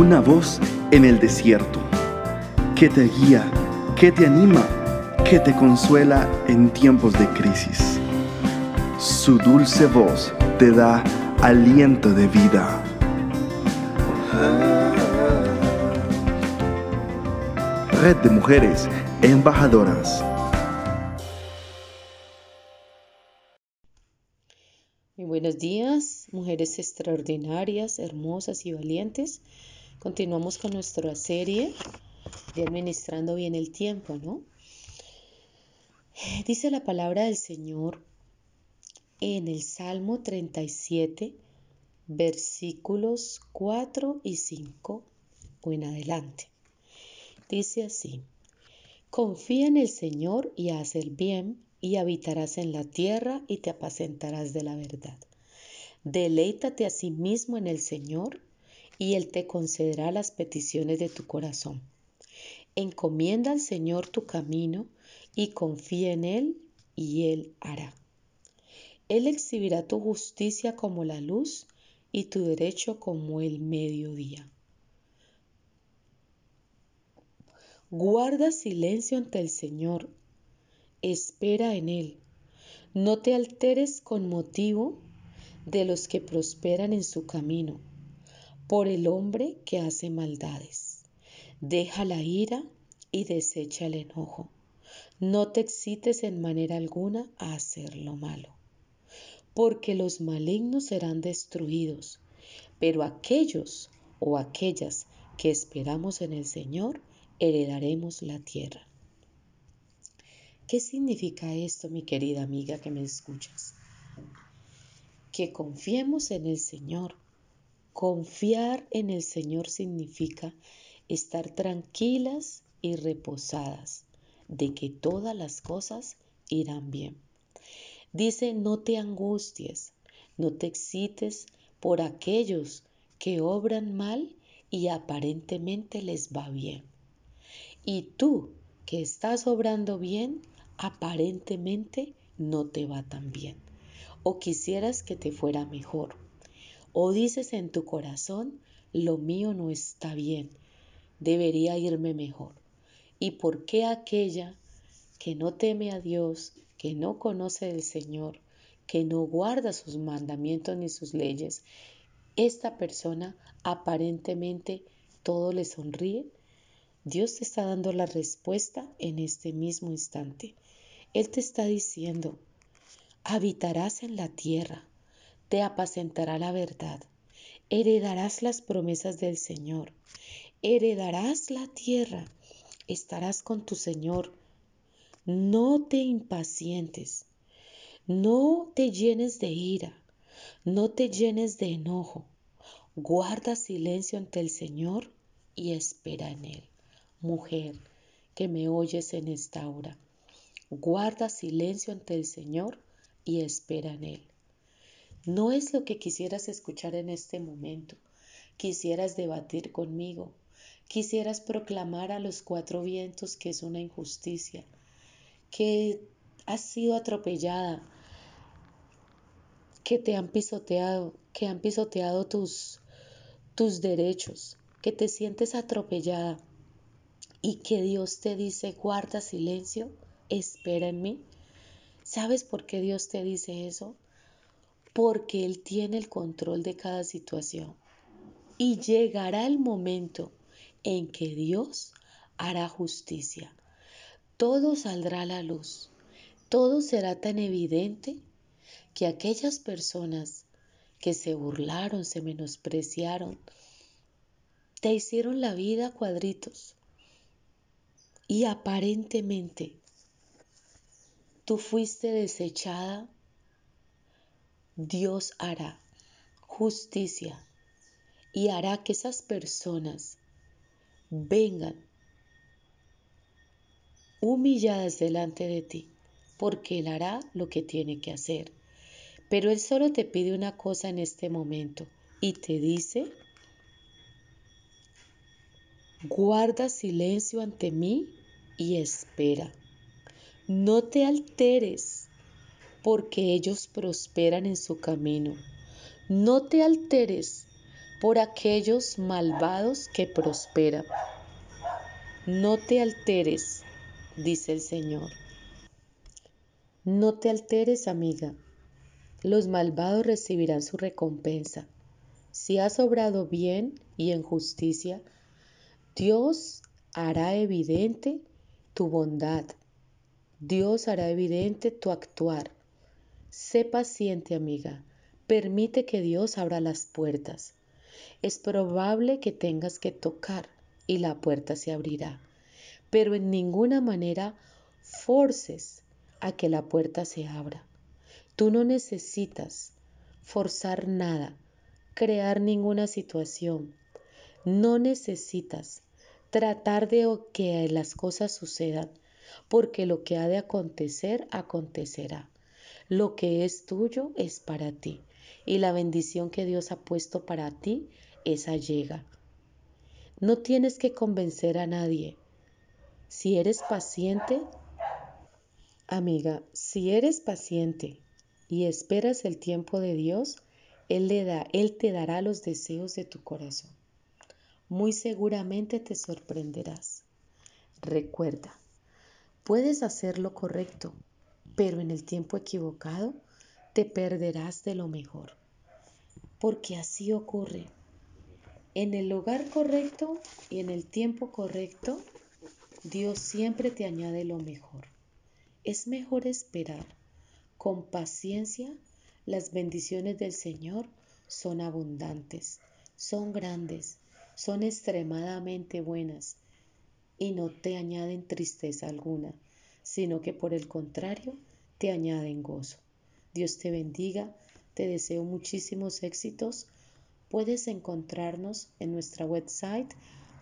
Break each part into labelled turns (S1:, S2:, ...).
S1: una voz en el desierto, que te guía, que te anima, que te consuela en tiempos de crisis. Su dulce voz te da aliento de vida. Red de Mujeres Embajadoras.
S2: Muy buenos días, mujeres extraordinarias, hermosas y valientes. Continuamos con nuestra serie de administrando bien el tiempo, ¿no? Dice la palabra del Señor en el Salmo 37, versículos 4 y 5 o en adelante. Dice así, confía en el Señor y haz el bien y habitarás en la tierra y te apacentarás de la verdad. Deleítate a sí mismo en el Señor y Él te concederá las peticiones de tu corazón. Encomienda al Señor tu camino y confía en Él y Él hará. Él exhibirá tu justicia como la luz y tu derecho como el mediodía. Guarda silencio ante el Señor, espera en Él. No te alteres con motivo de los que prosperan en su camino por el hombre que hace maldades. Deja la ira y desecha el enojo. No te excites en manera alguna a hacer lo malo, porque los malignos serán destruidos, pero aquellos o aquellas que esperamos en el Señor heredaremos la tierra. ¿Qué significa esto, mi querida amiga que me escuchas? Que confiemos en el Señor Confiar en el Señor significa estar tranquilas y reposadas de que todas las cosas irán bien. Dice, no te angusties, no te excites por aquellos que obran mal y aparentemente les va bien. Y tú que estás obrando bien, aparentemente no te va tan bien. O quisieras que te fuera mejor. O dices en tu corazón, lo mío no está bien, debería irme mejor. ¿Y por qué aquella que no teme a Dios, que no conoce del Señor, que no guarda sus mandamientos ni sus leyes, esta persona aparentemente todo le sonríe? Dios te está dando la respuesta en este mismo instante. Él te está diciendo, habitarás en la tierra, te apacentará la verdad. Heredarás las promesas del Señor. Heredarás la tierra. Estarás con tu Señor. No te impacientes. No te llenes de ira. No te llenes de enojo. Guarda silencio ante el Señor y espera en Él. Mujer que me oyes en esta hora, guarda silencio ante el Señor y espera en Él. No es lo que quisieras escuchar en este momento. Quisieras debatir conmigo. Quisieras proclamar a los cuatro vientos que es una injusticia, que has sido atropellada, que te han pisoteado, que han pisoteado tus, tus derechos, que te sientes atropellada y que Dios te dice, guarda silencio, espera en mí. ¿Sabes por qué Dios te dice eso? Porque Él tiene el control de cada situación. Y llegará el momento en que Dios hará justicia. Todo saldrá a la luz. Todo será tan evidente que aquellas personas que se burlaron, se menospreciaron, te hicieron la vida cuadritos. Y aparentemente tú fuiste desechada Dios hará justicia y hará que esas personas vengan humilladas delante de ti, porque Él hará lo que tiene que hacer. Pero Él solo te pide una cosa en este momento y te dice, guarda silencio ante mí y espera. No te alteres porque ellos prosperan en su camino. No te alteres, por aquellos malvados que prosperan. No te alteres, dice el Señor. No te alteres, amiga. Los malvados recibirán su recompensa. Si has obrado bien y en justicia, Dios hará evidente tu bondad. Dios hará evidente tu actuar. Sé paciente, amiga. Permite que Dios abra las puertas. Es probable que tengas que tocar y la puerta se abrirá, pero en ninguna manera forces a que la puerta se abra. Tú no necesitas forzar nada, crear ninguna situación. No necesitas tratar de que las cosas sucedan, porque lo que ha de acontecer, acontecerá. Lo que es tuyo es para ti, y la bendición que Dios ha puesto para ti, esa llega. No tienes que convencer a nadie. Si eres paciente, amiga, si eres paciente y esperas el tiempo de Dios, Él, le da, Él te dará los deseos de tu corazón. Muy seguramente te sorprenderás. Recuerda, puedes hacer lo correcto, pero en el tiempo equivocado te perderás de lo mejor. Porque así ocurre en el lugar correcto y en el tiempo correcto, Dios siempre te añade lo mejor. Es mejor esperar. Con paciencia, las bendiciones del Señor son abundantes, son grandes, son extremadamente buenas y no te añaden tristeza alguna, sino que por el contrario te añaden gozo. Dios te bendiga, te deseo muchísimos éxitos Puedes encontrarnos en nuestra website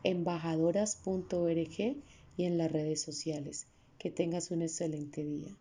S2: embajadoras.org y en las redes sociales. Que tengas un excelente día.